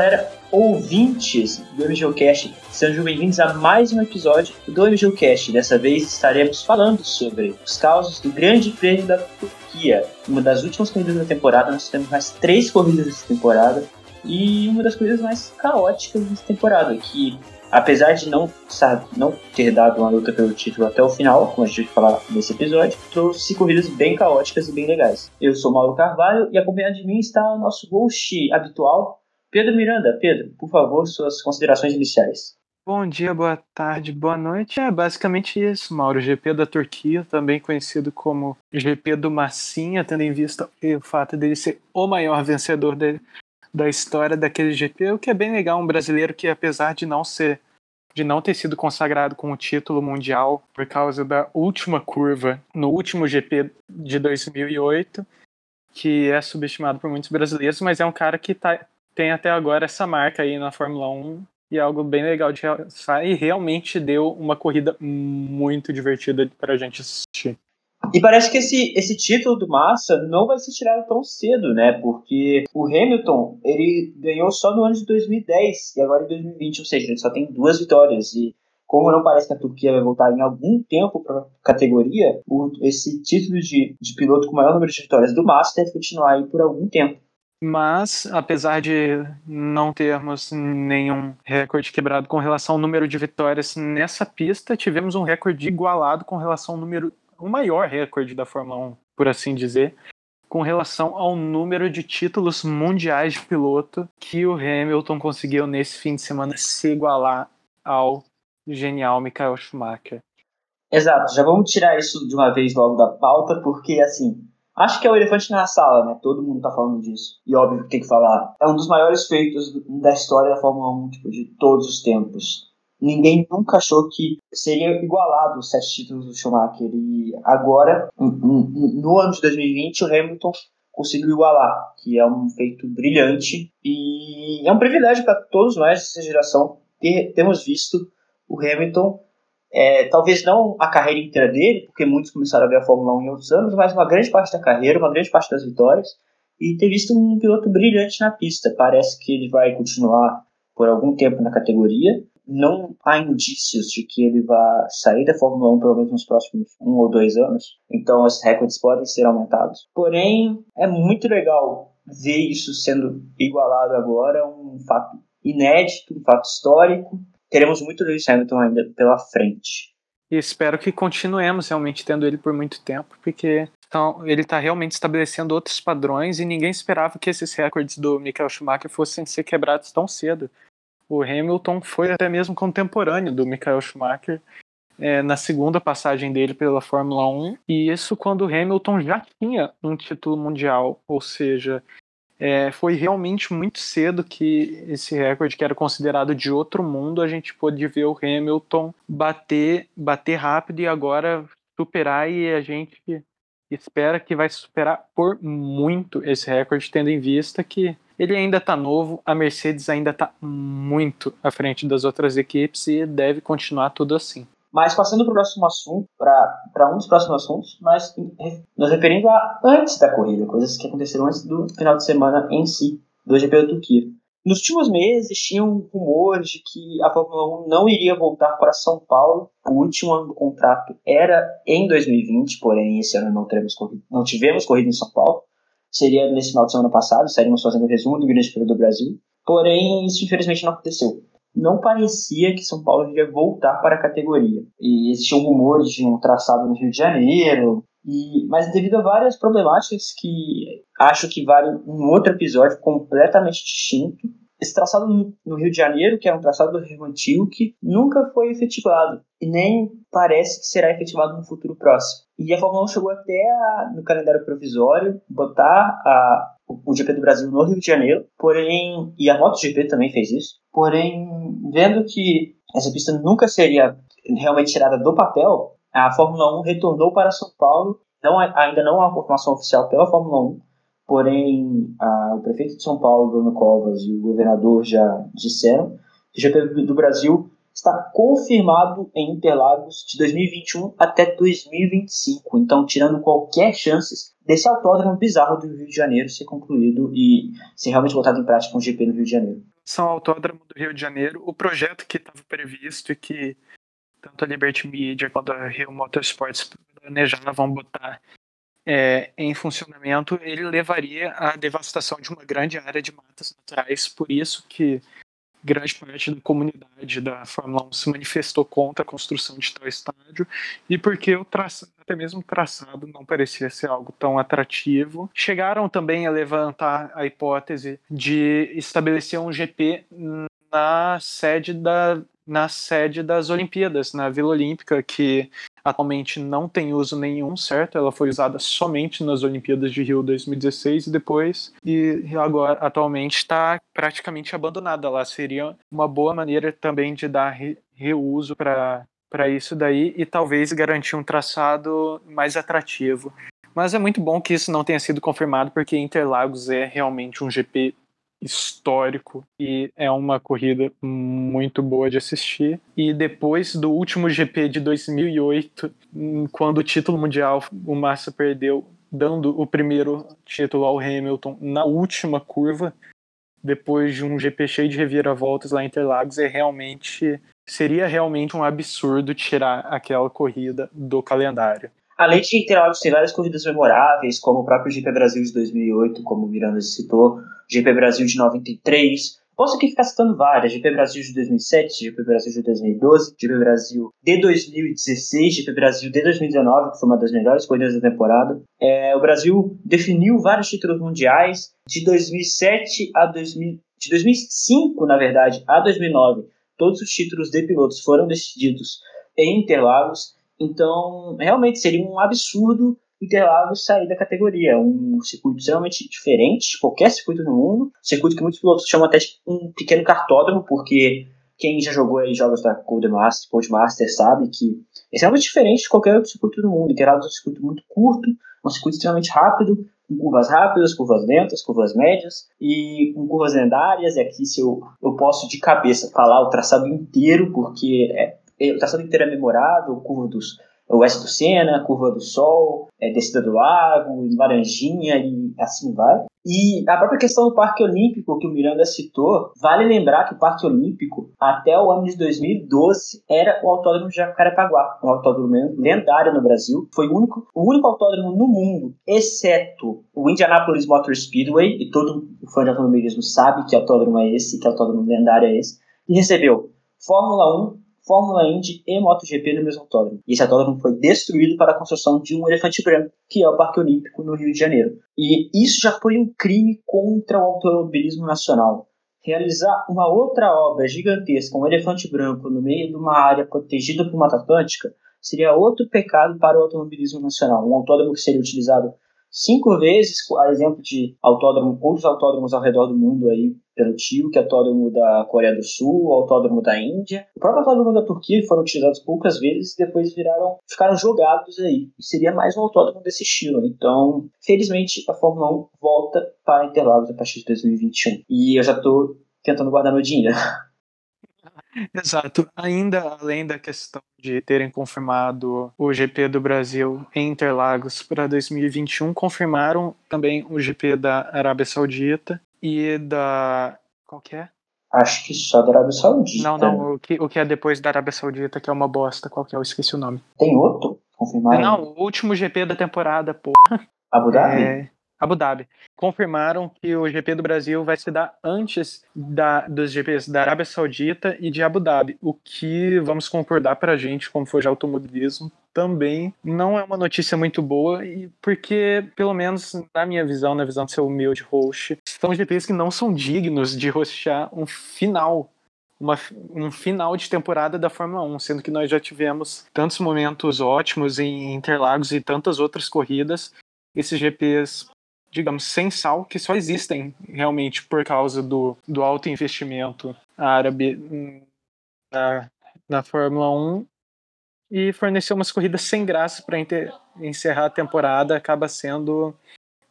Galera, ouvintes do MGOcast, sejam bem-vindos a mais um episódio do MGOcast. Dessa vez estaremos falando sobre os causos do Grande Prêmio da Turquia, uma das últimas corridas da temporada. Nós temos mais três corridas dessa temporada e uma das corridas mais caóticas dessa temporada, que apesar de não, sabe, não ter dado uma luta pelo título até o final, como a gente vai falar nesse episódio, trouxe corridas bem caóticas e bem legais. Eu sou Mauro Carvalho e acompanhado de mim está o nosso host habitual, Pedro Miranda. Pedro, por favor, suas considerações iniciais. Bom dia, boa tarde, boa noite. É basicamente isso, Mauro. GP da Turquia, também conhecido como GP do Massinha, tendo em vista o fato dele ser o maior vencedor dele, da história daquele GP, o que é bem legal, um brasileiro que apesar de não ser de não ter sido consagrado com o título mundial por causa da última curva no último GP de 2008, que é subestimado por muitos brasileiros, mas é um cara que tá, tem até agora essa marca aí na Fórmula 1 e é algo bem legal de realçar e realmente deu uma corrida muito divertida para a gente assistir. E parece que esse, esse título do Massa não vai ser tirado tão cedo, né? Porque o Hamilton, ele ganhou só no ano de 2010 e agora em 2020, ou seja, ele só tem duas vitórias. E como não parece que a Turquia vai voltar em algum tempo para a categoria, o, esse título de, de piloto com o maior número de vitórias do Massa deve continuar aí por algum tempo. Mas, apesar de não termos nenhum recorde quebrado com relação ao número de vitórias nessa pista, tivemos um recorde igualado com relação ao número o maior recorde da Fórmula 1, por assim dizer, com relação ao número de títulos mundiais de piloto que o Hamilton conseguiu nesse fim de semana se igualar ao genial Michael Schumacher. Exato, já vamos tirar isso de uma vez logo da pauta, porque assim, acho que é o elefante na sala, né? Todo mundo tá falando disso. E óbvio que tem que falar. É um dos maiores feitos da história da Fórmula 1, tipo, de todos os tempos ninguém nunca achou que seria igualado os sete títulos do Schumacher. E agora, no ano de 2020, o Hamilton conseguiu igualar, que é um feito brilhante e é um privilégio para todos nós dessa geração ter termos visto o Hamilton, é, talvez não a carreira inteira dele, porque muitos começaram a ver a Fórmula 1 em outros anos, mas uma grande parte da carreira, uma grande parte das vitórias, e ter visto um piloto brilhante na pista. Parece que ele vai continuar por algum tempo na categoria, não há indícios de que ele vá sair da Fórmula 1 pelo menos nos próximos um ou dois anos. Então, esses recordes podem ser aumentados. Porém, é muito legal ver isso sendo igualado agora, um fato inédito, um fato histórico. Teremos muito Lewis Hamilton ainda pela frente. E espero que continuemos realmente tendo ele por muito tempo, porque então, ele está realmente estabelecendo outros padrões e ninguém esperava que esses recordes do Michael Schumacher fossem ser quebrados tão cedo o Hamilton foi até mesmo contemporâneo do Michael Schumacher é, na segunda passagem dele pela Fórmula 1, e isso quando o Hamilton já tinha um título mundial, ou seja, é, foi realmente muito cedo que esse recorde, que era considerado de outro mundo, a gente pôde ver o Hamilton bater, bater rápido e agora superar, e a gente espera que vai superar por muito esse recorde, tendo em vista que ele ainda está novo, a Mercedes ainda está muito à frente das outras equipes e deve continuar tudo assim. Mas passando para o próximo assunto, para um dos próximos assuntos, mas nos referindo a antes da corrida, coisas que aconteceram antes do final de semana em si, do GP da Turquia. Nos últimos meses tinham rumores de que a Fórmula 1 não iria voltar para São Paulo. O último ano do contrato era em 2020, porém esse ano não, corrida, não tivemos corrida em São Paulo seria nesse final de semana passado, estaríamos fazendo o resumo do Grande Prêmio do Brasil. Porém, isso infelizmente não aconteceu. Não parecia que São Paulo iria voltar para a categoria. E existiam rumores de um traçado no Rio de Janeiro, e, mas devido a várias problemáticas que acho que vale um outro episódio completamente distinto, esse traçado no Rio de Janeiro, que é um traçado do Rio Antigo, que nunca foi efetivado e nem parece que será efetivado no futuro próximo. E a Fórmula 1 chegou até a, no calendário provisório botar a, o GP do Brasil no Rio de Janeiro, porém, e a MotoGP também fez isso, porém, vendo que essa pista nunca seria realmente tirada do papel, a Fórmula 1 retornou para São Paulo, não, ainda não há uma confirmação oficial pela Fórmula 1, porém a, o prefeito de São Paulo, Bruno Covas, e o governador já disseram que o GP do Brasil está confirmado em Interlagos de 2021 até 2025. Então, tirando qualquer chance desse autódromo bizarro do Rio de Janeiro ser concluído e ser realmente botado em prática um GP no Rio de Janeiro. São Autódromo do Rio de Janeiro, o projeto que estava previsto e que tanto a Liberty Media quanto a Rio Motorsports planejavam botar é, em funcionamento, ele levaria à devastação de uma grande área de matas naturais. Por isso que grande parte da comunidade da Fórmula 1 se manifestou contra a construção de tal estádio e porque o traçado, até mesmo o traçado não parecia ser algo tão atrativo. Chegaram também a levantar a hipótese de estabelecer um GP na sede da na sede das Olimpíadas, na Vila Olímpica, que atualmente não tem uso nenhum, certo? Ela foi usada somente nas Olimpíadas de Rio 2016 e depois, e agora atualmente está praticamente abandonada. Ela seria uma boa maneira também de dar re reuso para para isso daí e talvez garantir um traçado mais atrativo. Mas é muito bom que isso não tenha sido confirmado, porque Interlagos é realmente um GP histórico e é uma corrida muito boa de assistir. E depois do último GP de 2008, quando o título mundial o Massa perdeu, dando o primeiro título ao Hamilton na última curva, depois de um GP cheio de reviravoltas lá em Interlagos, é realmente seria realmente um absurdo tirar aquela corrida do calendário. Além de Interlagos tem várias corridas memoráveis, como o próprio GP Brasil de 2008, como o Miranda citou, GP Brasil de 93. Posso aqui ficar citando várias: GP Brasil de 2007, GP Brasil de 2012, GP Brasil de 2016, GP Brasil de 2019, que foi uma das melhores corridas da temporada. É, o Brasil definiu vários títulos mundiais de 2007 a 2000, de 2005, na verdade, a 2009. Todos os títulos de pilotos foram decididos em Interlagos. Então, realmente seria um absurdo Interlagos sair da categoria. É um circuito extremamente diferente de qualquer circuito no mundo. Um circuito que muitos pilotos chamam até de um pequeno cartódromo, porque quem já jogou aí jogos da Codemaster, Codemaster sabe que é extremamente diferente de qualquer outro circuito do mundo. Interlagos é um circuito muito curto, um circuito extremamente rápido, com curvas rápidas, curvas lentas, curvas médias e com curvas lendárias. E aqui se eu, eu posso de cabeça falar o traçado inteiro, porque é, é, o traçado inteiro é memorável, curva dos Oeste do Sena, Curva do Sol, é, Descida do Lago, Laranjinha e assim vai. E a própria questão do Parque Olímpico que o Miranda citou, vale lembrar que o Parque Olímpico, até o ano de 2012, era o Autódromo de Jacarepaguá, um autódromo lendário no Brasil. Foi o único, o único autódromo no mundo, exceto o Indianapolis Motor Speedway, e todo fã de automobilismo sabe que autódromo é esse, que autódromo lendário é esse, e recebeu Fórmula 1, Fórmula Indy e MotoGP no mesmo autódromo. E esse autódromo foi destruído para a construção de um elefante branco, que é o Parque Olímpico no Rio de Janeiro. E isso já foi um crime contra o automobilismo nacional. Realizar uma outra obra gigantesca, um elefante branco, no meio de uma área protegida por Mata Atlântica, seria outro pecado para o automobilismo nacional. Um autódromo que seria utilizado cinco vezes, a exemplo de autódromo, outros autódromos ao redor do mundo aí pelo tio, que é autódromo da Coreia do Sul, o autódromo da Índia. O próprio autódromo da Turquia foram utilizados poucas vezes e depois viraram, ficaram jogados aí. E seria mais um autódromo desse estilo. Então, felizmente, a Fórmula 1 volta para Interlagos a partir de 2021. E eu já estou tentando guardar meu dinheiro. Exato. Ainda além da questão de terem confirmado o GP do Brasil em Interlagos para 2021, confirmaram também o GP da Arábia Saudita e da. Qual que é? Acho que só da Arábia Saudita. Não, não, o que, o que é depois da Arábia Saudita, que é uma bosta, qual que é? Eu esqueci o nome. Tem outro? Confirmaram? Não, o último GP da temporada, porra. Abu Dhabi? É, Abu Dhabi. Confirmaram que o GP do Brasil vai se dar antes da, dos GPs da Arábia Saudita e de Abu Dhabi, o que, vamos concordar para a gente, como foi de automobilismo, também não é uma notícia muito boa, e porque, pelo menos na minha visão, na visão do seu humilde host, são GPs que não são dignos de hostear um final uma, um final de temporada da Fórmula 1, sendo que nós já tivemos tantos momentos ótimos em Interlagos e tantas outras corridas. Esses GPs digamos, sem sal, que só existem realmente por causa do, do alto investimento árabe na, na Fórmula 1 e fornecer umas corridas sem graça para encerrar a temporada acaba sendo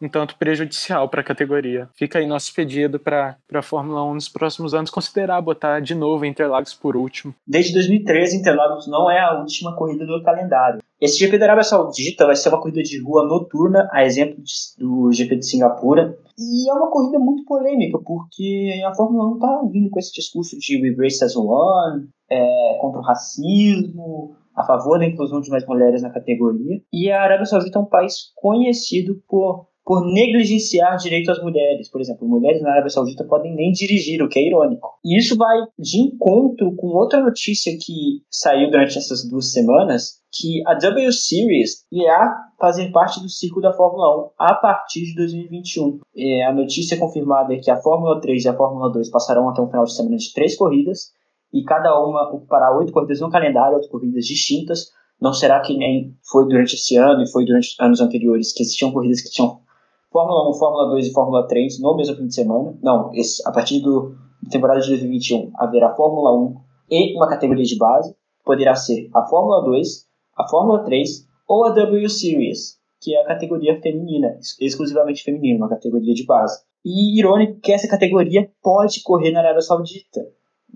um tanto prejudicial para a categoria. Fica aí nosso pedido para a Fórmula 1 nos próximos anos considerar botar de novo Interlagos por último. Desde 2013, Interlagos não é a última corrida do calendário. Esse GP da Arábia Saudita vai ser uma corrida de rua noturna, a exemplo do GP de Singapura. E é uma corrida muito polêmica, porque a Fórmula 1 está vindo com esse discurso de We Race as One, é, contra o racismo, a favor da inclusão de mais mulheres na categoria. E a Arábia Saudita é um país conhecido por, por negligenciar direitos às mulheres. Por exemplo, mulheres na Arábia Saudita podem nem dirigir, o que é irônico. E isso vai de encontro com outra notícia que saiu durante essas duas semanas, que a W Series irá fazer parte do ciclo da Fórmula 1 a partir de 2021. E a notícia confirmada é que a Fórmula 3 e a Fórmula 2 passarão até um final de semana de três corridas, e cada uma ocupará oito corridas no calendário, oito corridas distintas. Não será que nem foi durante esse ano e foi durante anos anteriores, que existiam corridas que tinham Fórmula 1, Fórmula 2 e Fórmula 3 no mesmo fim de semana. Não, esse, a partir do, da temporada de 2021 haverá Fórmula 1 e uma categoria de base. Poderá ser a Fórmula 2, a Fórmula 3 ou a W Series, que é a categoria feminina, exclusivamente feminina, uma categoria de base. E irônico que essa categoria pode correr na Arábia Saudita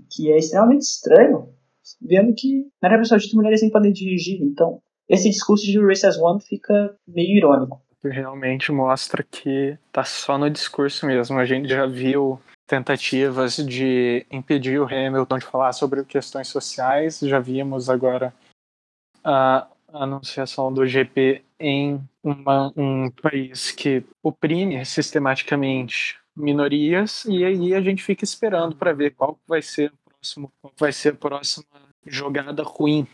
que é extremamente estranho, vendo que na Arábia Saudita mulheres nem podem dirigir. Então, esse discurso de Race as One fica meio irônico. Realmente mostra que tá só no discurso mesmo. A gente já viu tentativas de impedir o Hamilton de falar sobre questões sociais. Já vimos agora a anunciação do GP em uma, um país que oprime sistematicamente minorias e aí a gente fica esperando para ver qual vai ser o próximo, qual vai ser a próxima jogada ruim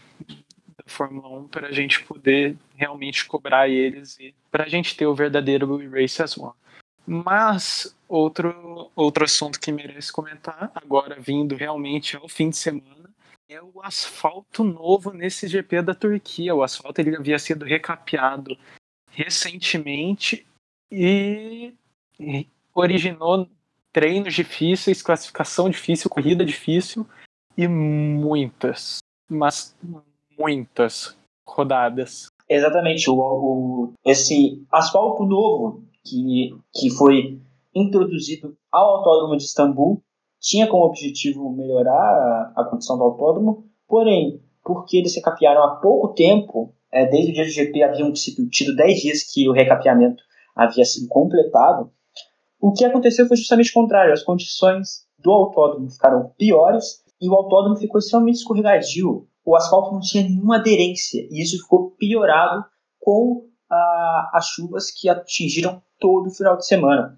Fórmula 1 para a gente poder realmente cobrar eles e para a gente ter o verdadeiro Race as One. Mas outro outro assunto que merece comentar agora vindo realmente ao fim de semana é o asfalto novo nesse GP da Turquia. O asfalto ele havia sido recapeado recentemente e originou treinos difíceis, classificação difícil, corrida difícil e muitas, mas muitas rodadas. Exatamente, o, o, esse asfalto novo que, que foi introduzido ao Autódromo de Istambul tinha como objetivo melhorar a, a condição do autódromo, porém, porque eles recapearam há pouco tempo, é, desde o dia do GP haviam tido 10 dias que o recapeamento havia sido completado, o que aconteceu foi justamente o contrário. As condições do autódromo ficaram piores e o autódromo ficou extremamente escorregadio. O asfalto não tinha nenhuma aderência e isso ficou piorado com a, as chuvas que atingiram todo o final de semana.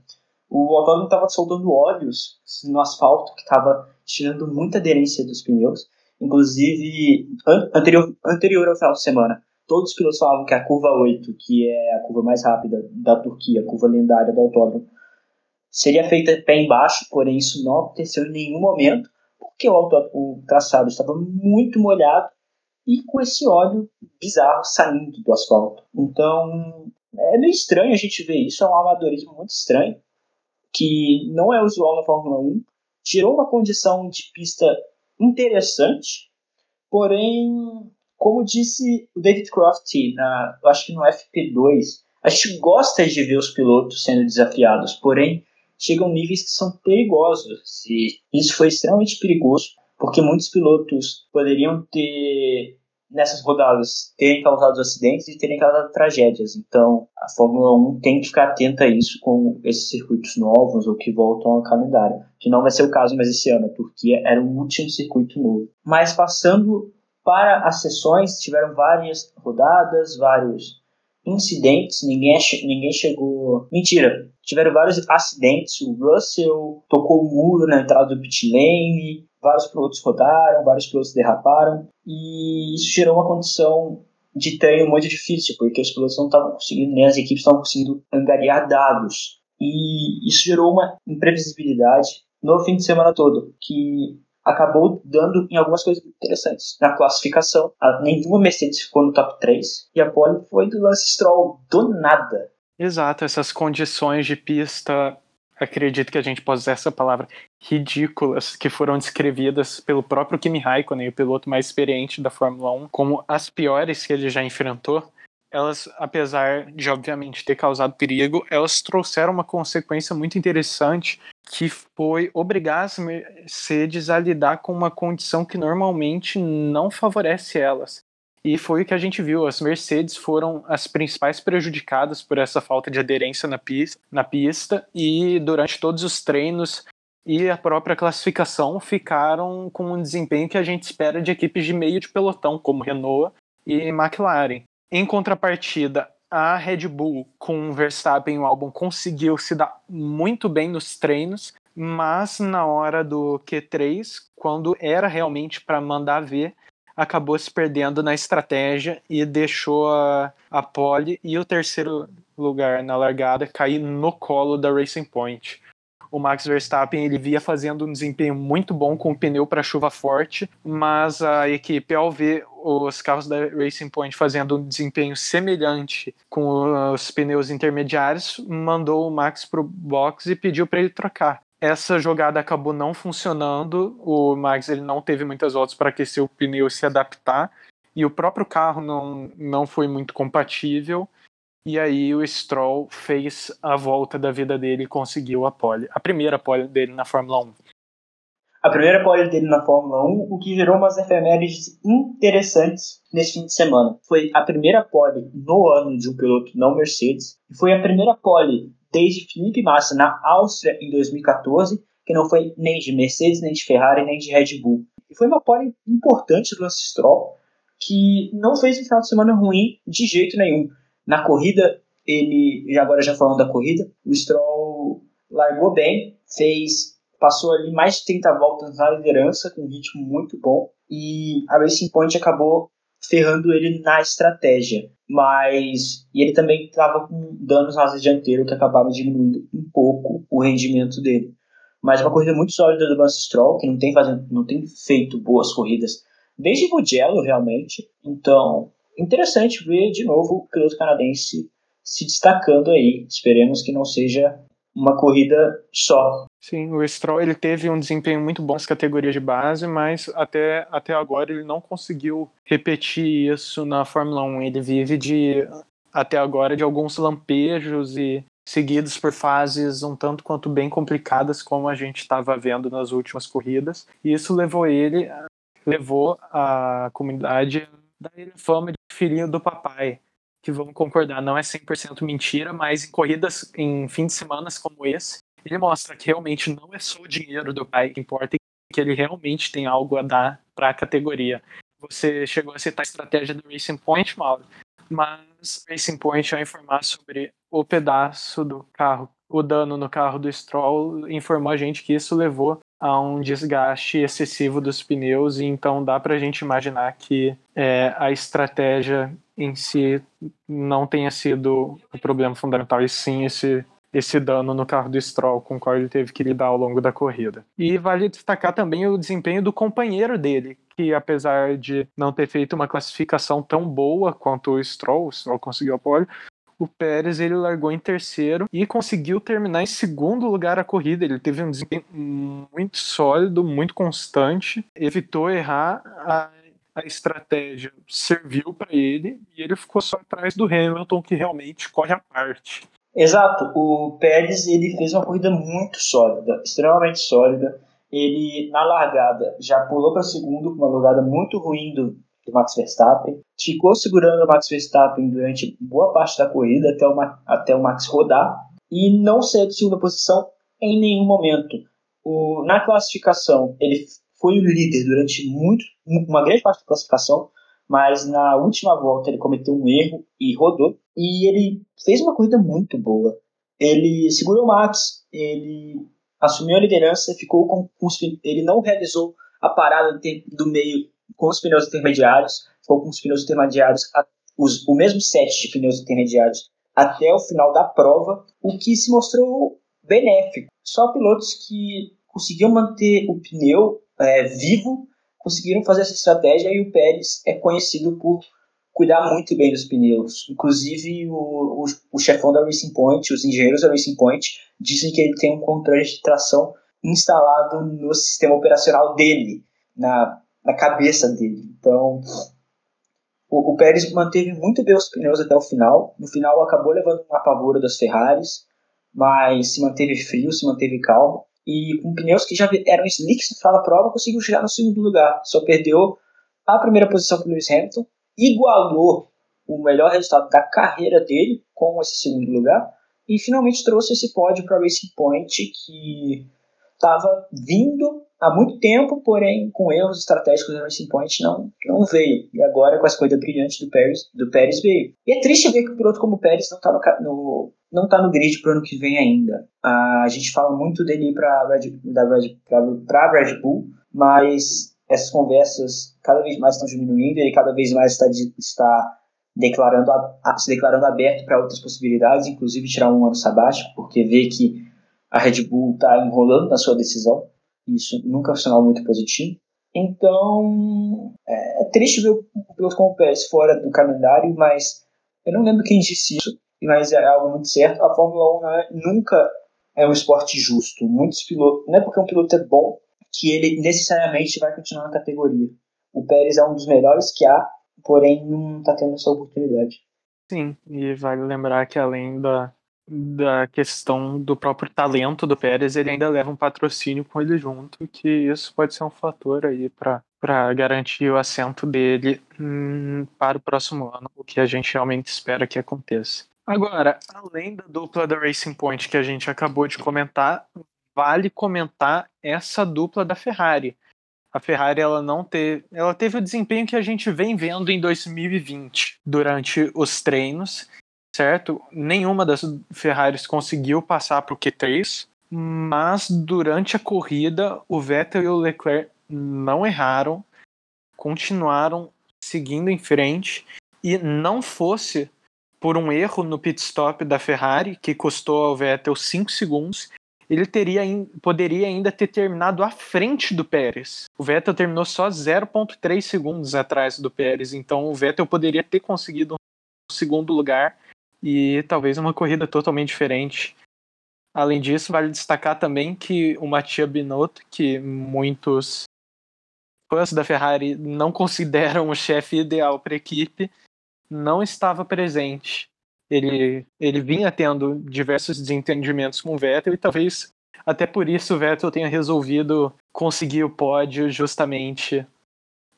O autódromo estava soltando óleos no asfalto que estava tirando muita aderência dos pneus. Inclusive, an anterior, anterior ao final de semana, todos os pilotos falavam que a curva 8, que é a curva mais rápida da Turquia, a curva lendária do autódromo, seria feita pé embaixo, porém isso não aconteceu em nenhum momento, porque o, auto, o traçado estava muito molhado e com esse óleo bizarro saindo do asfalto. Então é meio estranho a gente ver isso, é um amadorismo muito estranho, que não é usual na Fórmula 1, tirou uma condição de pista interessante, porém, como disse o David Croft, na, acho que no FP2, a gente gosta de ver os pilotos sendo desafiados, porém chegam níveis que são perigosos. E isso foi extremamente perigoso, porque muitos pilotos poderiam ter, nessas rodadas, terem causado acidentes e terem causado tragédias. Então, a Fórmula 1 tem que ficar atenta a isso com esses circuitos novos ou que voltam ao calendário. Que não vai ser o caso mais esse ano. A Turquia era o último circuito novo. Mas passando para as sessões, tiveram várias rodadas, vários incidentes, ninguém, ninguém chegou. Mentira, tiveram vários acidentes. O Russell tocou o muro na entrada do pit lane, vários pilotos rodaram, vários pilotos derraparam, e isso gerou uma condição de treino muito difícil, porque os pilotos não estavam conseguindo, nem as equipes estavam conseguindo angariar dados. E isso gerou uma imprevisibilidade no fim de semana todo, que acabou dando em algumas coisas interessantes. Na classificação, nenhuma Mercedes ficou no top 3 e a pole foi do Lance Stroll do nada. Exato, essas condições de pista, acredito que a gente possa usar essa palavra, ridículas, que foram descrevidas pelo próprio Kimi Raikkonen, o piloto mais experiente da Fórmula 1, como as piores que ele já enfrentou. Elas, apesar de obviamente ter causado perigo, elas trouxeram uma consequência muito interessante que foi obrigar as Mercedes a lidar com uma condição que normalmente não favorece elas. E foi o que a gente viu. As Mercedes foram as principais prejudicadas por essa falta de aderência na pista, na pista e durante todos os treinos e a própria classificação ficaram com um desempenho que a gente espera de equipes de meio de pelotão, como Renault e McLaren. Em contrapartida, a Red Bull com o Verstappen e o Albon conseguiu se dar muito bem nos treinos, mas na hora do Q3, quando era realmente para mandar ver, acabou se perdendo na estratégia e deixou a, a pole e o terceiro lugar na largada cair no colo da Racing Point. O Max Verstappen ele via fazendo um desempenho muito bom com o pneu para chuva forte, mas a equipe, ao ver os carros da Racing Point fazendo um desempenho semelhante com os pneus intermediários, mandou o Max para o box e pediu para ele trocar essa jogada acabou não funcionando. O Max ele não teve muitas voltas para aquecer o pneu e se adaptar. E o próprio carro não, não foi muito compatível. E aí o Stroll fez a volta da vida dele e conseguiu a pole. A primeira pole dele na Fórmula 1. A primeira pole dele na Fórmula 1, o que gerou umas efemérides interessantes nesse fim de semana. Foi a primeira pole no ano de um piloto não Mercedes. E foi a primeira pole desde Felipe Massa na Áustria em 2014, que não foi nem de Mercedes, nem de Ferrari, nem de Red Bull. E foi uma pole importante do Lance Stroll, que não fez um final de semana ruim de jeito nenhum. Na corrida, ele, agora já falando da corrida, o Stroll largou bem, fez, passou ali mais de 30 voltas na liderança, com um ritmo muito bom, e a Racing Point acabou ferrando ele na estratégia. Mas. E ele também estava com danos na asa dianteira que acabaram diminuindo um pouco o rendimento dele. Mas é uma corrida muito sólida do Lance Stroll, que não tem, fazendo, não tem feito boas corridas desde Mugello, realmente. Então, interessante ver de novo o piloto canadense se destacando aí. Esperemos que não seja uma corrida só. Sim, o Stroll ele teve um desempenho muito bom nas categorias de base, mas até, até agora ele não conseguiu repetir isso na Fórmula 1. Ele vive de até agora de alguns lampejos e seguidos por fases um tanto quanto bem complicadas, como a gente estava vendo nas últimas corridas. E isso levou ele, levou a comunidade da fama de filhinho do papai que vamos concordar, não é 100% mentira, mas em corridas, em fim de semana como esse, ele mostra que realmente não é só o dinheiro do pai que importa, que ele realmente tem algo a dar para a categoria. Você chegou a citar a estratégia do Racing Point, Mauro, mas Racing Point, ao informar sobre o pedaço do carro, o dano no carro do Stroll, informou a gente que isso levou a um desgaste excessivo dos pneus, e então dá para a gente imaginar que é, a estratégia em si não tenha sido o problema fundamental, e sim esse, esse dano no carro do Stroll com o qual ele teve que lidar ao longo da corrida. E vale destacar também o desempenho do companheiro dele, que apesar de não ter feito uma classificação tão boa quanto o Stroll, o Stroll conseguiu a pole, o Pérez ele largou em terceiro e conseguiu terminar em segundo lugar a corrida. Ele teve um desempenho muito sólido, muito constante, evitou errar. A, a estratégia serviu para ele e ele ficou só atrás do Hamilton, que realmente corre a parte. Exato, o Pérez ele fez uma corrida muito sólida, extremamente sólida. Ele na largada já pulou para segundo com uma largada muito ruim do, do Max Verstappen. Ficou segurando o Max Verstappen durante boa parte da corrida até o, até o Max rodar e não saiu de segunda posição em nenhum momento. O, na classificação, ele foi o líder durante muito, uma grande parte da classificação, mas na última volta ele cometeu um erro e rodou. E ele fez uma corrida muito boa. Ele segurou o Max, ele assumiu a liderança, ficou com, com ele não realizou a parada do meio com os pneus intermediários, ficou com os pneus intermediários, os, o mesmo set de pneus intermediários até o final da prova, o que se mostrou benéfico. Só pilotos que conseguiam manter o pneu é, vivo conseguiram fazer essa estratégia e o Pérez é conhecido por cuidar muito bem dos pneus. Inclusive, o, o, o chefão da Racing Point, os engenheiros da Racing Point, dizem que ele tem um controle de tração instalado no sistema operacional dele, na na cabeça dele. Então, O, o Pérez manteve muito bem os pneus até o final. No final acabou levando uma apavoro das Ferraris, mas se manteve frio, se manteve calmo. E com pneus que já eram slicks no final da prova, conseguiu chegar no segundo lugar. Só perdeu a primeira posição para o Lewis Hamilton, igualou o melhor resultado da carreira dele com esse segundo lugar e finalmente trouxe esse pódio para Racing Point que estava vindo há muito tempo, porém com erros estratégicos da Racing Point não, não veio. E agora com as corrida brilhante do Pérez, do Pérez veio. E é triste ver que um piloto como o Pérez não está no, no, não tá no grid para o ano que vem ainda. a gente fala muito dele para da Red, Red Bull, mas essas conversas cada vez mais estão diminuindo e ele cada vez mais está, está declarando a, a, se declarando aberto para outras possibilidades, inclusive tirar um ano sabático, porque vê que a Red Bull está enrolando na sua decisão. Isso nunca é um sinal muito positivo. Então, é, é triste ver o piloto como o Pérez fora do calendário, mas eu não lembro quem disse isso, mas é algo muito certo. A Fórmula 1 é, nunca é um esporte justo. Muitos pilotos, não é porque um piloto é bom que ele necessariamente vai continuar na categoria. O Pérez é um dos melhores que há, porém não está tendo essa oportunidade. Sim, e vale lembrar que além da, da questão do próprio talento do Pérez, ele ainda leva um patrocínio com ele junto, que isso pode ser um fator aí para garantir o assento dele hum, para o próximo ano, o que a gente realmente espera que aconteça. Agora, além da dupla da Racing Point que a gente acabou de comentar, vale comentar essa dupla da Ferrari. A Ferrari ela não teve, ela teve o desempenho que a gente vem vendo em 2020 durante os treinos, certo? Nenhuma das Ferraris conseguiu passar para o Q3, mas durante a corrida o Vettel e o Leclerc não erraram, continuaram seguindo em frente e não fosse por um erro no pit stop da Ferrari que custou ao Vettel 5 segundos, ele teria, poderia ainda ter terminado à frente do Pérez. O Vettel terminou só 0,3 segundos atrás do Pérez, então o Vettel poderia ter conseguido um segundo lugar e talvez uma corrida totalmente diferente. Além disso, vale destacar também que o Mattia Binotto, que muitos fãs da Ferrari não consideram o chefe ideal para a equipe, não estava presente ele, ele vinha tendo diversos desentendimentos com o Vettel e talvez até por isso o Vettel tenha resolvido conseguir o pódio justamente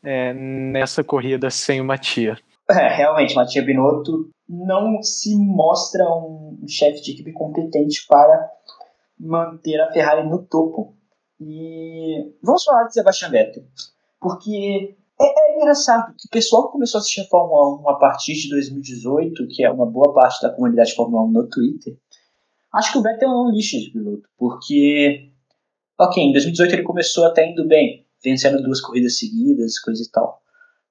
é, nessa corrida sem o Matia. É, realmente, Matia Binotto não se mostra um chefe de equipe competente para manter a Ferrari no topo. E vamos falar de Sebastian Vettel, porque é, é, engraçado que o pessoal que começou a assistir a Fórmula 1 a partir de 2018, que é uma boa parte da comunidade de Fórmula 1 no Twitter, acho que o Vettel é um lixo de piloto, porque, ok, em 2018 ele começou até indo bem, vencendo duas corridas seguidas, coisa e tal.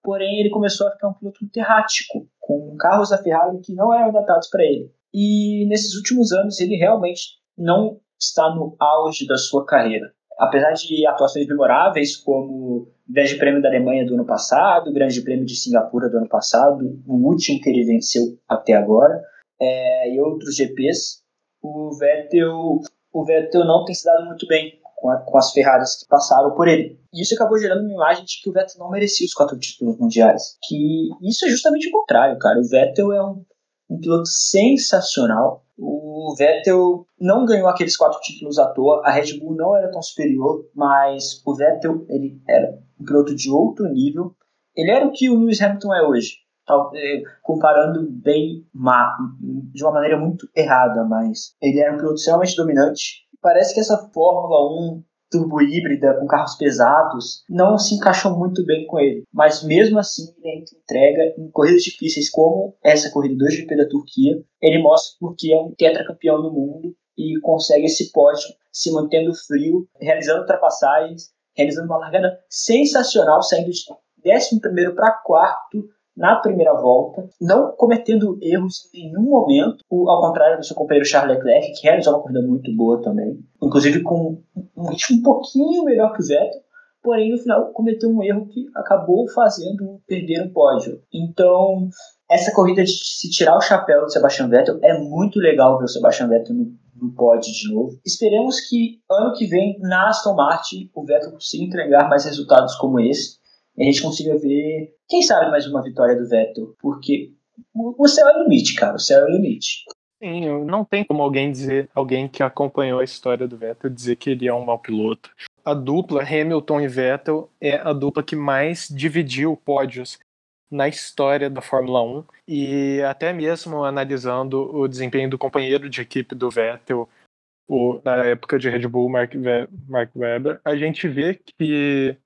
Porém, ele começou a ficar um piloto muito errático, com carros da Ferrari que não eram adaptados para ele. E nesses últimos anos ele realmente não está no auge da sua carreira apesar de atuações memoráveis, como o Grande Prêmio da Alemanha do ano passado, o Grande Prêmio de Singapura do ano passado, o último que ele venceu até agora, é, e outros GPs, o Vettel, o Vettel não tem se dado muito bem com, a, com as Ferraris que passaram por ele. E isso acabou gerando uma imagem de que o Vettel não merecia os quatro títulos mundiais. Que isso é justamente o contrário, cara. O Vettel é um, um piloto sensacional. O Vettel não ganhou aqueles quatro títulos à toa. A Red Bull não era tão superior, mas o Vettel ele era um piloto de outro nível. Ele era o que o Lewis Hamilton é hoje, é, comparando bem de uma maneira muito errada, mas ele era um piloto extremamente dominante. Parece que essa Fórmula 1 turbo híbrida com carros pesados não se encaixou muito bem com ele. Mas mesmo assim, ele entrega em corridas difíceis como essa corrida do GP da Turquia. Ele mostra porque é um tetracampeão do mundo e consegue esse pódio se mantendo frio, realizando ultrapassagens, realizando uma largada sensacional, saindo de 11 para quarto na primeira volta, não cometendo erros em nenhum momento, ao contrário do seu companheiro Charles Leclerc, que realizou uma corrida muito boa também, inclusive com um ritmo um pouquinho melhor que o Vettel, porém no final cometeu um erro que acabou fazendo perder um pódio. Então, essa corrida de se tirar o chapéu do Sebastian Vettel é muito legal ver o Sebastian Vettel no, no pódio de novo. Esperemos que ano que vem na Aston Martin o Vettel consiga entregar mais resultados como esse e a gente consiga ver, quem sabe, mais uma vitória do Vettel, porque o céu é o limite, cara, o céu é o limite. Sim, não tem como alguém dizer, alguém que acompanhou a história do Vettel, dizer que ele é um mau piloto. A dupla Hamilton e Vettel é a dupla que mais dividiu pódios na história da Fórmula 1 e até mesmo analisando o desempenho do companheiro de equipe do Vettel o, na época de Red Bull, Mark, Mark Webber, a gente vê que,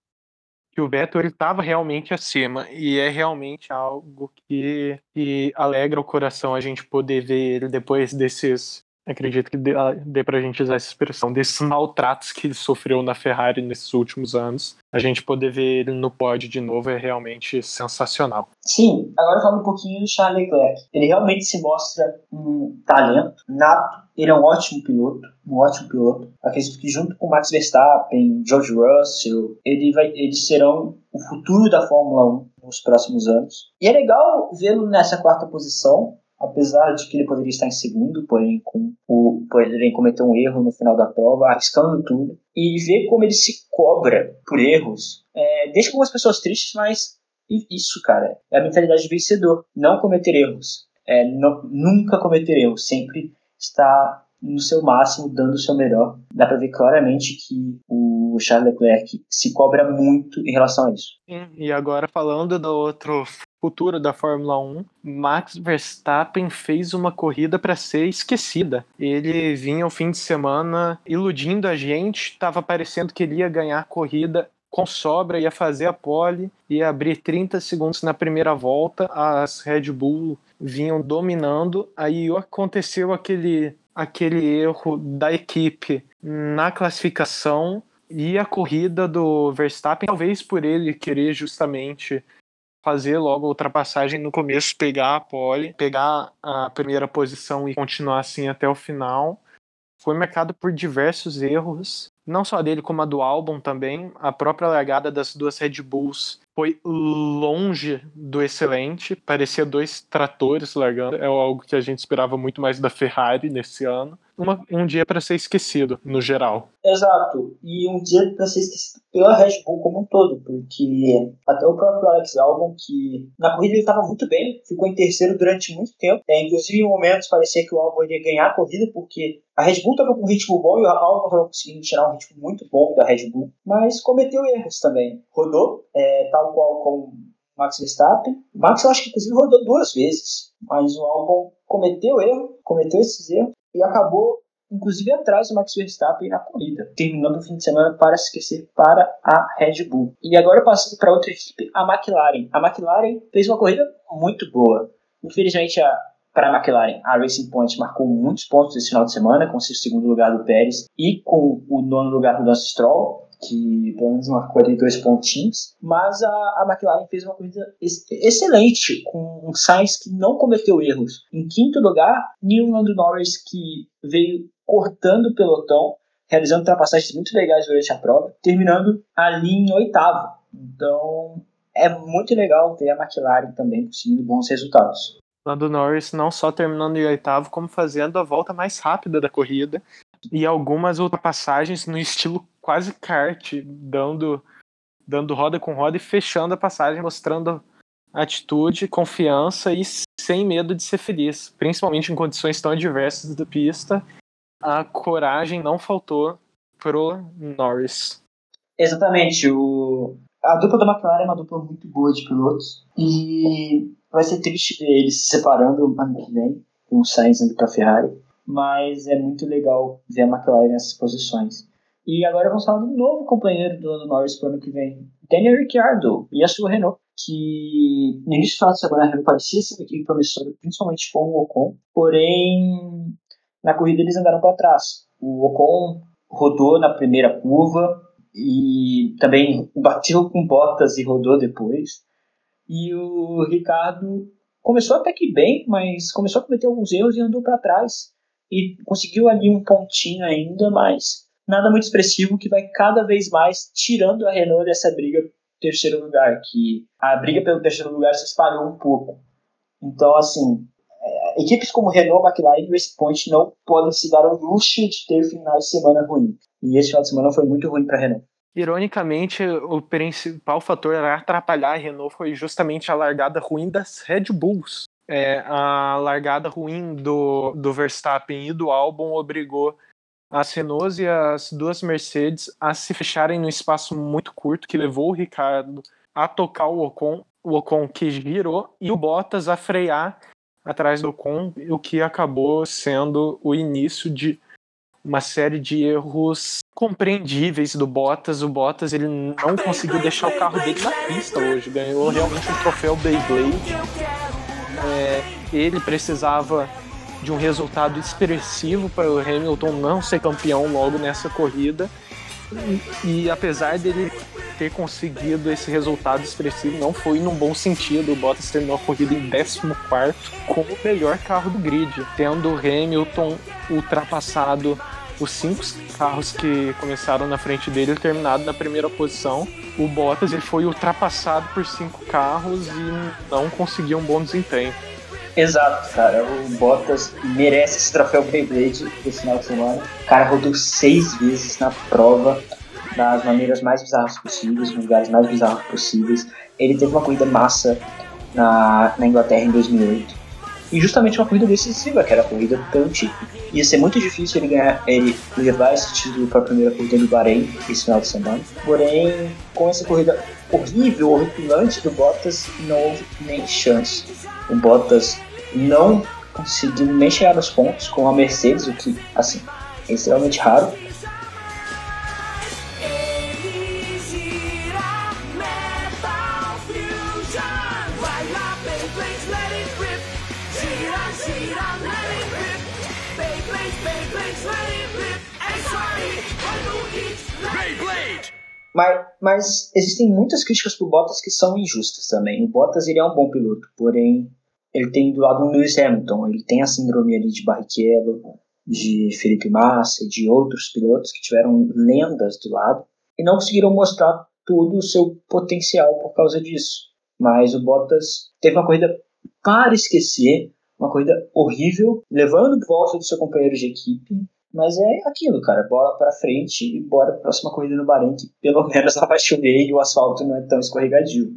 que o Vettel estava realmente acima e é realmente algo que, que alegra o coração a gente poder ver ele depois desses acredito que dê, dê pra gente usar essa expressão, desses maltratos que ele sofreu na Ferrari nesses últimos anos. A gente poder ver ele no pódio de novo é realmente sensacional. Sim, agora falando um pouquinho do Charles Leclerc. Ele realmente se mostra um talento nato, ele é um ótimo piloto, um ótimo piloto. Acredito que junto com Max Verstappen, George Russell, ele vai, eles serão o futuro da Fórmula 1 nos próximos anos. E é legal vê-lo nessa quarta posição, apesar de que ele poderia estar em segundo, porém, com o, poderia cometer um erro no final da prova, arriscando tudo, e ver como ele se cobra por erros, é, deixa algumas pessoas tristes, mas isso, cara, é a mentalidade de vencedor, não cometer erros, é, não, nunca cometer erros, sempre estar no seu máximo, dando o seu melhor. Dá para ver claramente que o Charles Leclerc se cobra muito em relação a isso. Sim, e agora falando do outro futuro da Fórmula 1, Max Verstappen fez uma corrida para ser esquecida. Ele vinha o fim de semana iludindo a gente, estava parecendo que ele ia ganhar a corrida com sobra, ia fazer a pole, ia abrir 30 segundos na primeira volta, as Red Bull vinham dominando, aí aconteceu aquele, aquele erro da equipe na classificação e a corrida do Verstappen, talvez por ele querer justamente fazer logo a ultrapassagem no começo, pegar a pole, pegar a primeira posição e continuar assim até o final. Foi marcado por diversos erros, não só dele como a do álbum também. A própria largada das duas Red Bulls foi longe do excelente, parecia dois tratores largando, é algo que a gente esperava muito mais da Ferrari nesse ano. Uma, um dia para ser esquecido, no geral. Exato, e um dia para ser esquecido pela Red Bull como um todo, porque até o próprio Alex Albon, que na corrida ele estava muito bem, ficou em terceiro durante muito tempo, é, inclusive em momentos parecia que o Albon ia ganhar a corrida, porque a Red Bull estava com um ritmo bom e o Albon estava conseguindo tirar um ritmo muito bom da Red Bull, mas cometeu erros também. Rodou, é, tal qual com Max Verstappen. Max eu acho que inclusive rodou duas vezes, mas o Albon cometeu erro, cometeu esses erros e acabou, inclusive, atrás do Max Verstappen na corrida, terminando o fim de semana para se esquecer para a Red Bull. E agora passando para outra equipe, a McLaren. A McLaren fez uma corrida muito boa. Infelizmente, a, para a McLaren, a Racing Point marcou muitos pontos esse final de semana, com seu segundo lugar do Pérez e com o nono lugar do Lance Stroll que pelo menos marcou ali dois pontinhos, mas a, a McLaren fez uma corrida ex excelente, com um Sainz que não cometeu erros. Em quinto lugar, Neil Lando Norris, que veio cortando o pelotão, realizando ultrapassagens muito legais durante a prova, terminando ali em oitavo. Então, é muito legal ver a McLaren também conseguindo bons resultados. Lando Norris não só terminando em oitavo, como fazendo a volta mais rápida da corrida e algumas ultrapassagens no estilo quase kart, dando, dando roda com roda e fechando a passagem, mostrando atitude, confiança e sem medo de ser feliz, principalmente em condições tão adversas da pista. A coragem não faltou pro Norris. Exatamente. O... A dupla da McLaren é uma dupla muito boa de pilotos e vai ser triste ver eles se separando ano que vem, com o Sainz indo para Ferrari, mas é muito legal ver a McLaren nessas posições. E agora vamos falar do novo companheiro do Lando Norris para o ano que vem, Daniel Ricciardo e a sua Renault, que no início de semana a Renault parecia ser uma equipe promissora, principalmente com o Ocon, porém na corrida eles andaram para trás. O Ocon rodou na primeira curva e também bateu com botas e rodou depois. E o Ricardo começou até que bem, mas começou a cometer alguns erros e andou para trás. E conseguiu ali um pontinho ainda, mas nada muito expressivo que vai cada vez mais tirando a Renault dessa briga terceiro lugar, que a briga pelo terceiro lugar se espalhou um pouco. Então, assim, é, equipes como Renault, McLaren e Racing Point não podem se dar o luxo de ter finais de semana ruim. E esse final de semana foi muito ruim para Renault. Ironicamente, o principal fator a atrapalhar a Renault foi justamente a largada ruim das Red Bulls. É, a largada ruim do, do Verstappen e do Albon obrigou as Renaults e as duas Mercedes a se fecharem num espaço muito curto que levou o Ricardo a tocar o Ocon, o Ocon que girou e o Bottas a frear atrás do Ocon, o que acabou sendo o início de uma série de erros compreendíveis do Bottas. O Bottas ele não conseguiu deixar o carro dele na pista hoje, ganhou realmente um troféu Beyblade. É, ele precisava de um resultado expressivo para o Hamilton não ser campeão logo nessa corrida. E, e, apesar dele ter conseguido esse resultado expressivo, não foi num bom sentido. O Bottas terminou a corrida em 14 com o melhor carro do grid, tendo o Hamilton ultrapassado os cinco carros que começaram na frente dele terminado na primeira posição. O Bottas ele foi ultrapassado por cinco carros e não conseguiu um bom desempenho. Exato, cara. O Bottas merece esse troféu Beyblade esse final de semana. O cara rodou seis vezes na prova, das maneiras mais bizarras possíveis, nos lugares mais bizarros possíveis. Ele teve uma corrida massa na, na Inglaterra em 2008. E justamente uma corrida decisiva, que era a corrida pênalti. Ia ser muito difícil ele ganhar, ele levar esse título para a primeira corrida do Bahrein esse final de semana. Porém, com essa corrida horrível, horripilante do Bottas, não houve nem chance. O Bottas não conseguiu nem chegar nos pontos com a Mercedes, o que, assim, é extremamente raro. Mas, mas existem muitas críticas pro Bottas que são injustas também. O Bottas ele é um bom piloto, porém ele tem do lado um Lewis Hamilton, ele tem a síndrome ali de Barrichello, de Felipe Massa e de outros pilotos que tiveram lendas do lado e não conseguiram mostrar todo o seu potencial por causa disso. Mas o Bottas teve uma corrida para esquecer, uma corrida horrível, levando volta do seu companheiro de equipe, mas é aquilo, cara, bola para frente e bora para a próxima corrida no Bahrein, que pelo menos ela vai chover e o asfalto não é tão escorregadio.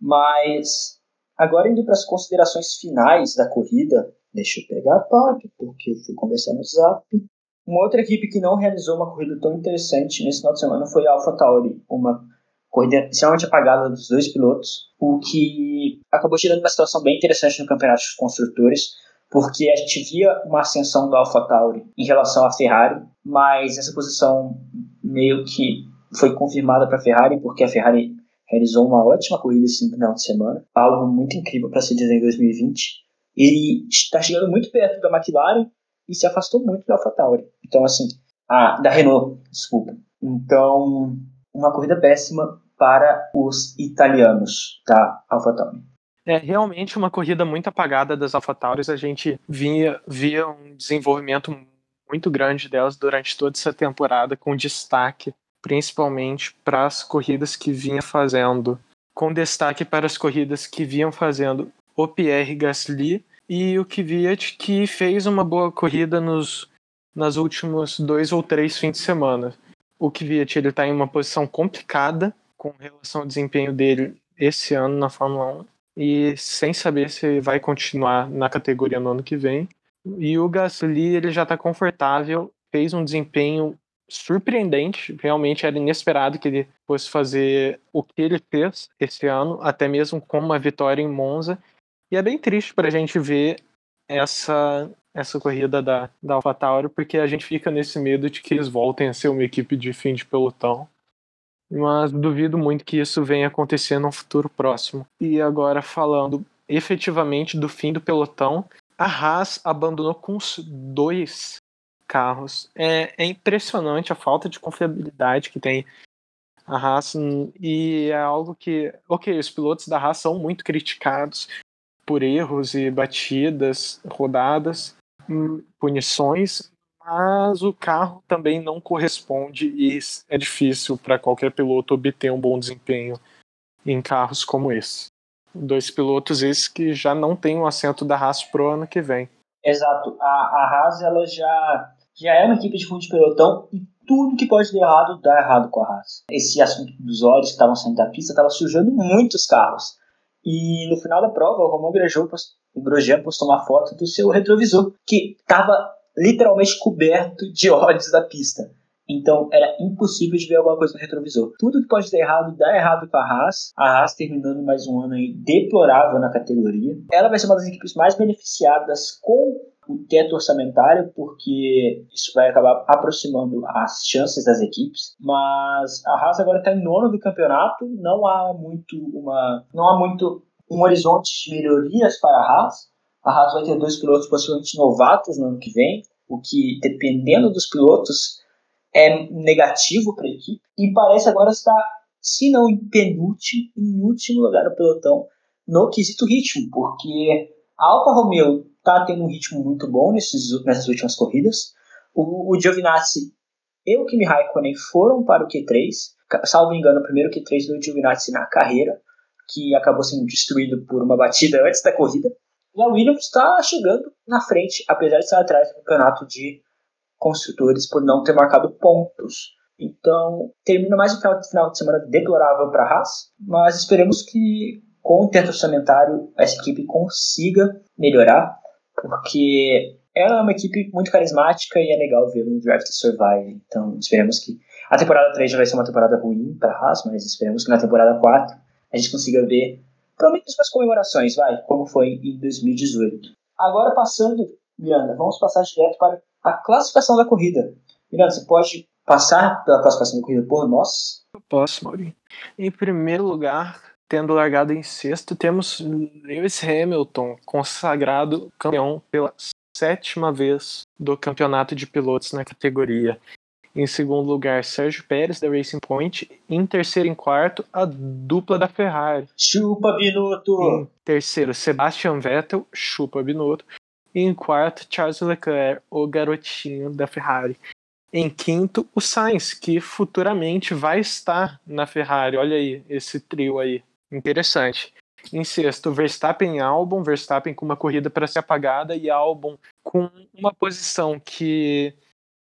Mas Agora, indo para as considerações finais da corrida, deixa eu pegar a pauta, porque eu fui conversar no Zap. Uma outra equipe que não realizou uma corrida tão interessante nesse final de semana foi a AlphaTauri, uma corrida extremamente apagada dos dois pilotos, o que acabou tirando uma situação bem interessante no campeonato de construtores, porque a gente via uma ascensão do AlphaTauri em relação à Ferrari, mas essa posição meio que foi confirmada para a Ferrari, porque a Ferrari realizou uma ótima corrida esse final de semana, algo muito incrível para se dizer em 2020. Ele está chegando muito perto da McLaren e se afastou muito da AlphaTauri. Então, assim, ah, da Renault, desculpa. Então, uma corrida péssima para os italianos da AlphaTauri. É realmente uma corrida muito apagada das AlphaTauris. A gente via, via um desenvolvimento muito grande delas durante toda essa temporada, com destaque principalmente para as corridas que vinha fazendo, com destaque para as corridas que vinham fazendo o Pierre Gasly e o Kvyat, que fez uma boa corrida nos nas últimos dois ou três fins de semana. O Kvyat ele está em uma posição complicada com relação ao desempenho dele esse ano na Fórmula 1 e sem saber se vai continuar na categoria no ano que vem. E o Gasly ele já está confortável, fez um desempenho surpreendente, realmente era inesperado que ele fosse fazer o que ele fez esse ano, até mesmo com uma vitória em Monza. E é bem triste para a gente ver essa essa corrida da, da AlphaTauri, porque a gente fica nesse medo de que eles voltem a ser uma equipe de fim de pelotão. Mas duvido muito que isso venha acontecer no futuro próximo. E agora falando efetivamente do fim do pelotão, a Haas abandonou com os dois carros. É, é impressionante a falta de confiabilidade que tem a Haas e é algo que, ok, os pilotos da Haas são muito criticados por erros e batidas, rodadas, hum, punições, mas o carro também não corresponde e é difícil para qualquer piloto obter um bom desempenho em carros como esse. Dois pilotos esses que já não têm o assento da Haas pro ano que vem. Exato. A, a Haas ela já já é uma equipe de fundo de pelotão e tudo que pode dar errado dá errado com a Haas. Esse assunto dos olhos que estavam saindo da pista estava sujando muitos carros. E no final da prova, o Grosjean, Grosjean postou uma foto do seu retrovisor, que estava literalmente coberto de óleos da pista. Então era impossível de ver alguma coisa no retrovisor. Tudo que pode dar errado, dá errado com a Haas. A Haas terminando mais um ano aí deplorável na categoria. Ela vai ser uma das equipes mais beneficiadas com o teto orçamentário, porque isso vai acabar aproximando as chances das equipes. Mas a Haas agora está em nono do campeonato, não há muito uma, não há muito um horizonte de melhorias para a Haas. A Haas vai ter dois pilotos possivelmente novatos no ano que vem, o que, dependendo dos pilotos, é negativo para a equipe. E parece agora estar, se não em penúltimo, em último lugar no pelotão no quesito ritmo, porque a Alfa Romeo está tendo um ritmo muito bom nesses, nessas últimas corridas. O, o Giovinazzi e o Kimi Raikkonen foram para o Q3, salvo engano, o primeiro Q3 do Giovinazzi na carreira, que acabou sendo destruído por uma batida antes da corrida. E a Williams está chegando na frente, apesar de estar atrás do campeonato de construtores por não ter marcado pontos. Então, termina mais um final, de semana deplorável para a Haas, mas esperemos que com o teto orçamentário essa equipe consiga melhorar, porque ela é uma equipe muito carismática e é legal ver Drive to Survive. Então, esperemos que a temporada 3 já vai ser uma temporada ruim para a Haas, mas esperemos que na temporada 4 a gente consiga ver pelo menos umas comemorações, vai, como foi em 2018. Agora passando, Miranda, vamos passar direto para a classificação da corrida. Miranda, você pode passar pela classificação da corrida por nós? Eu posso, Maurinho. Em primeiro lugar, tendo largado em sexto, temos Lewis Hamilton, consagrado campeão pela sétima vez do campeonato de pilotos na categoria. Em segundo lugar, Sérgio Pérez, da Racing Point. Em terceiro e quarto, a dupla da Ferrari. Chupa Binotto! Em terceiro, Sebastian Vettel, chupa Binotto. E em quarto, Charles Leclerc, o garotinho da Ferrari. Em quinto, o Sainz, que futuramente vai estar na Ferrari. Olha aí, esse trio aí. Interessante. Em sexto, Verstappen e Albon. Verstappen com uma corrida para ser apagada e Albon com uma posição que,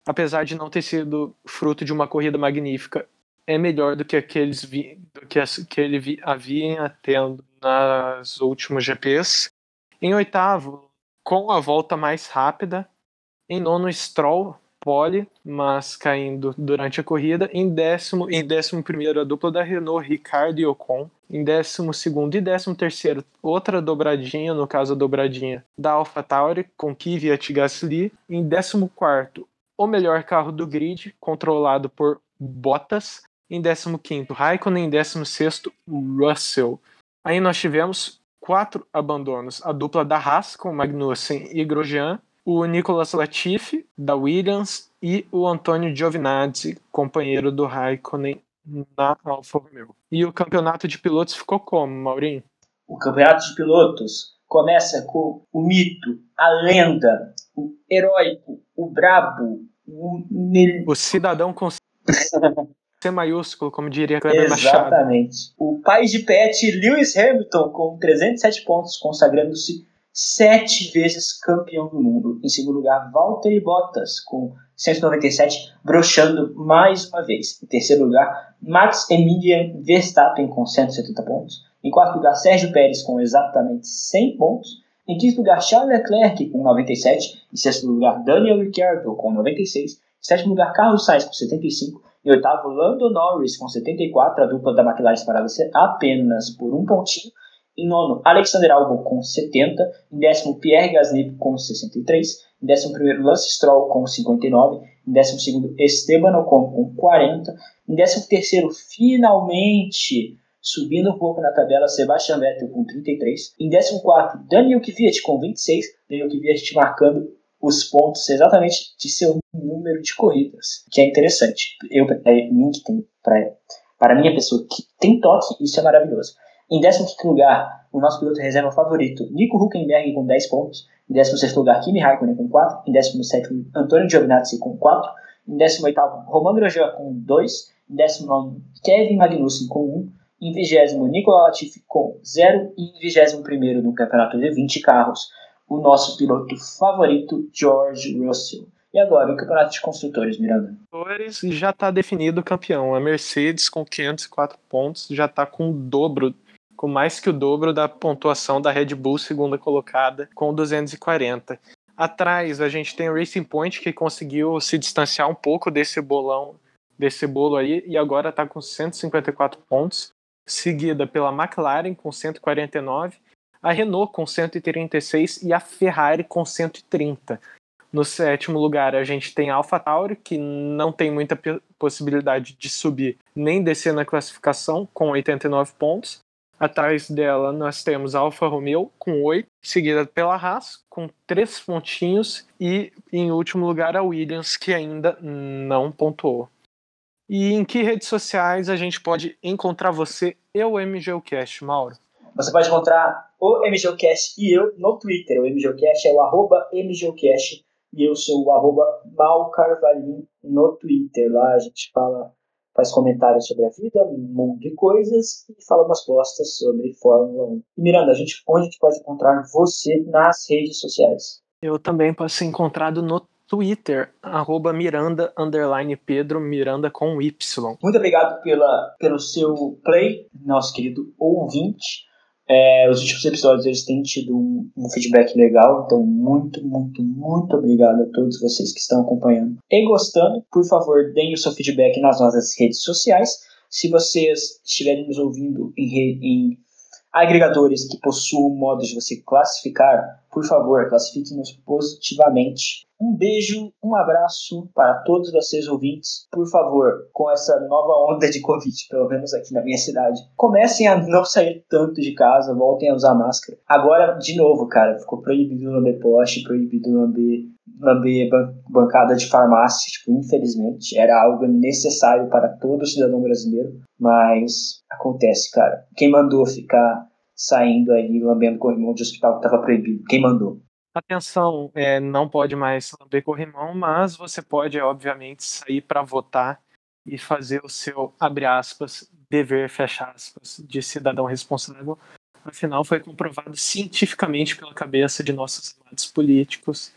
apesar de não ter sido fruto de uma corrida magnífica, é melhor do que aqueles vi, do que, as, que ele vi, havia tendo nas últimos GPs. Em oitavo, com a volta mais rápida. Em nono, Stroll, pole, mas caindo durante a corrida. Em décimo, em décimo primeiro, a dupla da Renault, Ricardo e Ocon. Em décimo segundo e décimo terceiro, outra dobradinha, no caso a dobradinha da AlphaTauri, com Kvyat Gasly. Em décimo quarto, o melhor carro do grid, controlado por Bottas. Em décimo quinto, Raikkonen. Em décimo sexto, Russell. Aí nós tivemos quatro abandonos. A dupla da Haas com Magnussen e Grosjean, o Nicolas Latifi da Williams e o Antônio Giovinazzi, companheiro do Raikkonen na Alfa Romeo. E o campeonato de pilotos ficou como, Maurinho? O campeonato de pilotos começa com o mito, a lenda, o heróico, o brabo, o, cidadão com C maiúsculo, como diria Kleber Machado. Exatamente. O pai de Pet, Lewis Hamilton, com 307 pontos, consagrando-se sete vezes campeão do mundo. Em segundo lugar, Valtteri Bottas, com 197, brochando mais uma vez. Em terceiro lugar, Max Emilian Verstappen, com 170 pontos. Em quarto lugar, Sérgio Pérez, com exatamente 100 pontos. Em quinto lugar, Charles Leclerc, com 97. Em sexto lugar, Daniel Ricciardo, com 96. Em sétimo lugar, Carlos Sainz, com 75. Em oitavo, Lando Norris com 74, a dupla da McLaren separada apenas por um pontinho. Em nono, Alexander Albon com 70. Em décimo, Pierre Gasly com 63. Em décimo primeiro, Lance Stroll com 59. Em décimo segundo, Esteban Ocon com 40. Em décimo terceiro, finalmente, subindo um pouco na tabela, Sebastian Vettel com 33. Em décimo quarto, Daniel Kvyat com 26. Daniel Kvyat marcando os pontos exatamente de seu número de corridas, que é interessante. Eu, para mim, que tem, para, para minha pessoa que tem toque, isso é maravilhoso. Em 15 lugar, o nosso piloto reserva favorito, Nico Huckenberg, com 10 pontos. Em 16 lugar, Kimi Raikkonen, com 4. Em 17, Antônio Giovinazzi, com 4. Em 18, Roman Grosjean, com 2. Em 19, Kevin Magnussen, com 1. Em 20, Nicolas Latifi, com 0. E em 21, no campeonato de 20 carros, o nosso piloto favorito, George Russell. E agora, o campeonato de construtores, Miranda? Já está definido o campeão. A Mercedes, com 504 pontos, já está com o dobro, com mais que o dobro da pontuação da Red Bull, segunda colocada, com 240. Atrás, a gente tem o Racing Point, que conseguiu se distanciar um pouco desse bolão, desse bolo aí, e agora está com 154 pontos, seguida pela McLaren, com 149, a Renault com 136 e a Ferrari com 130. No sétimo lugar, a gente tem a AlphaTauri, que não tem muita possibilidade de subir nem descer na classificação, com 89 pontos. Atrás dela, nós temos a Alfa Romeo, com 8, seguida pela Haas, com 3 pontinhos. E, em último lugar, a Williams, que ainda não pontuou. E em que redes sociais a gente pode encontrar você e o MGUcast, Mauro? Você pode encontrar o MGUcast e eu no Twitter. O MGUcast é o arroba MGUcast e eu sou o arroba no Twitter. Lá a gente fala, faz comentários sobre a vida, um monte de coisas e fala umas postas sobre Fórmula 1. E Miranda, a gente, onde a gente pode encontrar você nas redes sociais? Eu também posso ser encontrado no Twitter, arroba Miranda, underline Pedro, Miranda com Y. Muito obrigado pela, pelo seu play, nosso querido ouvinte. É, os últimos episódios eles têm tido um, um, feedback legal, então muito, muito, muito obrigado a todos vocês que estão acompanhando e gostando. Por favor, deem o seu feedback nas nossas redes sociais. Se vocês estiverem nos ouvindo em, em agregadores que possuam modos de você classificar, por favor, classifiquem-nos positivamente. Um beijo, um abraço para todos vocês ouvintes. Por favor, com essa nova onda de Covid, pelo menos aqui na minha cidade, comecem a não sair tanto de casa, voltem a usar máscara. Agora, de novo, cara, ficou proibido lamber poste, proibido lamber, lamber bancada de farmácia, tipo, infelizmente. Era algo necessário para todo cidadão brasileiro, mas acontece, cara. Quem mandou ficar saindo aí lambendo corrimão de hospital que estava proibido? Quem mandou? Atenção, é, não pode mais lamber corrimão, mas você pode, obviamente, sair para votar e fazer o seu, abre aspas, dever, fecha aspas, de cidadão responsável. Afinal, foi comprovado cientificamente pela cabeça de nossos amados políticos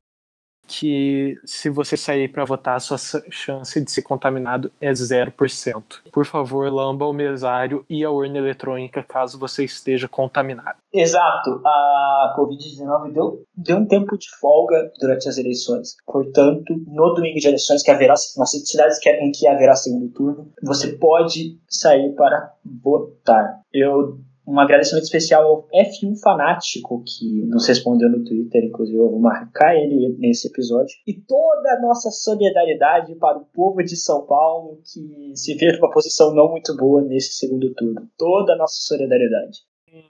que se você sair para votar, a sua chance de ser contaminado é 0%. Por favor, lamba o mesário e a urna eletrônica caso você esteja contaminado. Exato. A Covid-19 deu, deu um tempo de folga durante as eleições. Portanto, no domingo de eleições, que haverá, nas cidades em que haverá segundo turno, você pode sair para votar. Eu um agradecimento especial ao F1 Fanático, que nos respondeu no Twitter, inclusive eu vou marcar ele nesse episódio. E toda a nossa solidariedade para o povo de São Paulo, que se vê numa posição não muito boa nesse segundo turno. Toda a nossa solidariedade.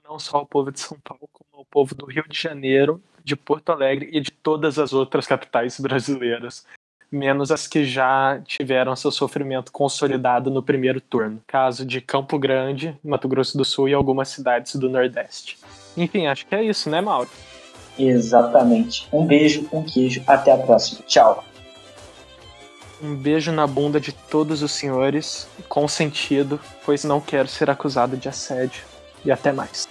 Não só o povo de São Paulo, como o povo do Rio de Janeiro, de Porto Alegre e de todas as outras capitais brasileiras menos as que já tiveram seu sofrimento consolidado no primeiro turno. Caso de Campo Grande, Mato Grosso do Sul e algumas cidades do Nordeste. Enfim, acho que é isso, né, Mauro? Exatamente. Um beijo, um queijo, até a próxima. Tchau. Um beijo na bunda de todos os senhores, com sentido, pois não quero ser acusado de assédio. E até mais.